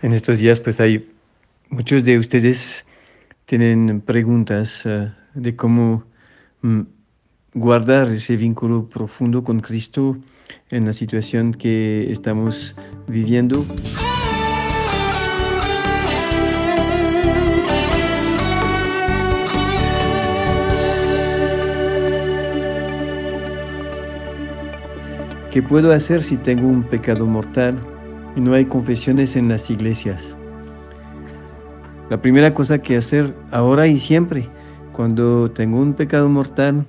En estos días pues hay muchos de ustedes tienen preguntas uh, de cómo mm, guardar ese vínculo profundo con Cristo en la situación que estamos viviendo. ¿Qué puedo hacer si tengo un pecado mortal y no hay confesiones en las iglesias? La primera cosa que hacer ahora y siempre, cuando tengo un pecado mortal,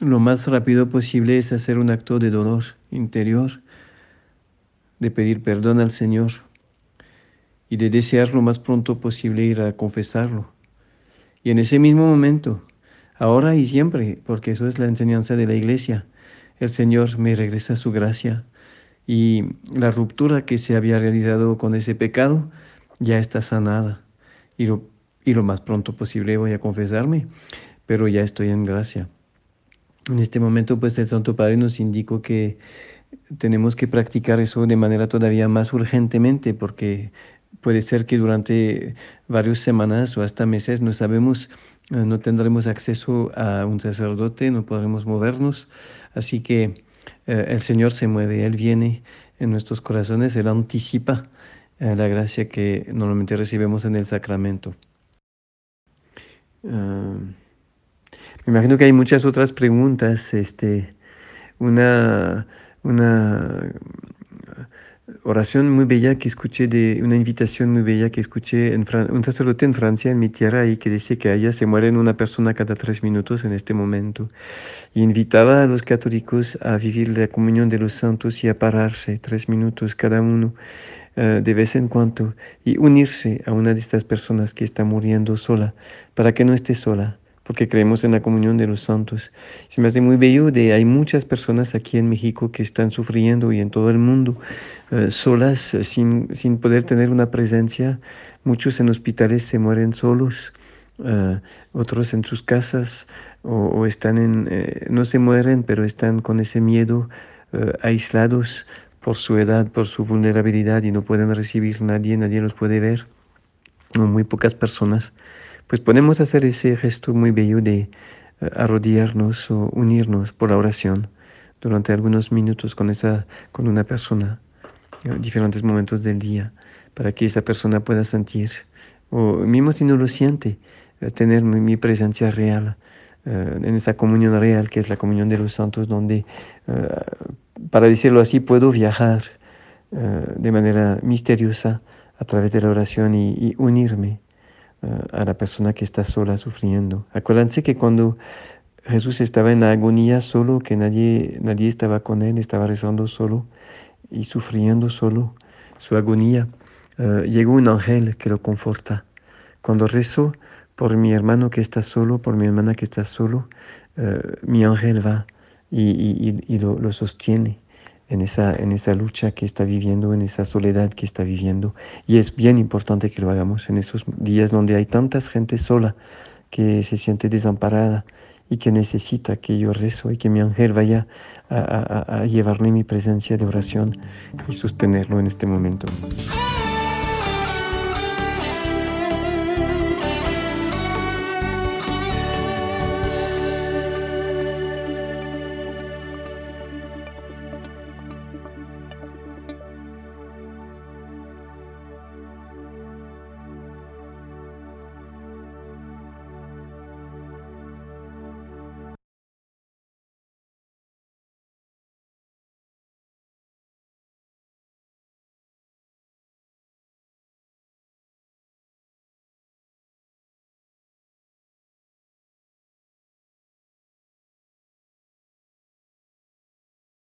lo más rápido posible es hacer un acto de dolor interior, de pedir perdón al Señor y de desear lo más pronto posible ir a confesarlo. Y en ese mismo momento, ahora y siempre, porque eso es la enseñanza de la iglesia, el Señor me regresa su gracia y la ruptura que se había realizado con ese pecado, ya está sanada y lo, y lo más pronto posible voy a confesarme, pero ya estoy en gracia. En este momento, pues el Santo Padre nos indicó que tenemos que practicar eso de manera todavía más urgentemente, porque puede ser que durante varias semanas o hasta meses no sabemos, eh, no tendremos acceso a un sacerdote, no podremos movernos, así que eh, el Señor se mueve, Él viene en nuestros corazones, Él anticipa la gracia que normalmente recibimos en el sacramento. Ah, me imagino que hay muchas otras preguntas. Este, una, una oración muy bella que escuché, de una invitación muy bella que escuché en un sacerdote en Francia, en mi tierra, y que dice que allá se muere una persona cada tres minutos en este momento. Y invitaba a los católicos a vivir la comunión de los santos y a pararse tres minutos cada uno eh, de vez en cuando y unirse a una de estas personas que está muriendo sola, para que no esté sola, porque creemos en la comunión de los santos. Se me hace muy bello de hay muchas personas aquí en México que están sufriendo y en todo el mundo eh, solas, sin, sin poder tener una presencia. Muchos en hospitales se mueren solos. Uh, otros en sus casas o, o están en, eh, no se mueren, pero están con ese miedo, uh, aislados, por su edad, por su vulnerabilidad y no pueden recibir nadie, nadie los puede ver, o muy pocas personas, pues podemos hacer ese gesto muy bello de eh, arrodillarnos o unirnos por la oración durante algunos minutos con, esa, con una persona, en diferentes momentos del día, para que esa persona pueda sentir, o mismo si no lo siente, eh, tener mi, presencia real, eh, en esa comunión real que es la comunión de los santos, donde para decirlo así, puedo viajar eh, de manera misteriosa a través de la oración y, unirme eh, a la persona que está sola sufriendo. Acuérdense que cuando Jesús estaba en la agonía solo, que nadie, nadie estaba con él, estaba rezando solo y sufriendo solo su agonía, eh, llegó un ángel que lo conforta. Cuando rezo por mi hermano que está solo, por mi hermana que está solo, mi ángel va y, lo, sostiene en esa, en esa lucha que está viviendo, en esa soledad que está viviendo. Y es bien importante que lo hagamos en esos días donde hay tanta gente sola que se siente desamparada y que necesita que yo rezo y que mi ángel vaya a, a llevarle mi presencia de oración y sostenerlo en este momento.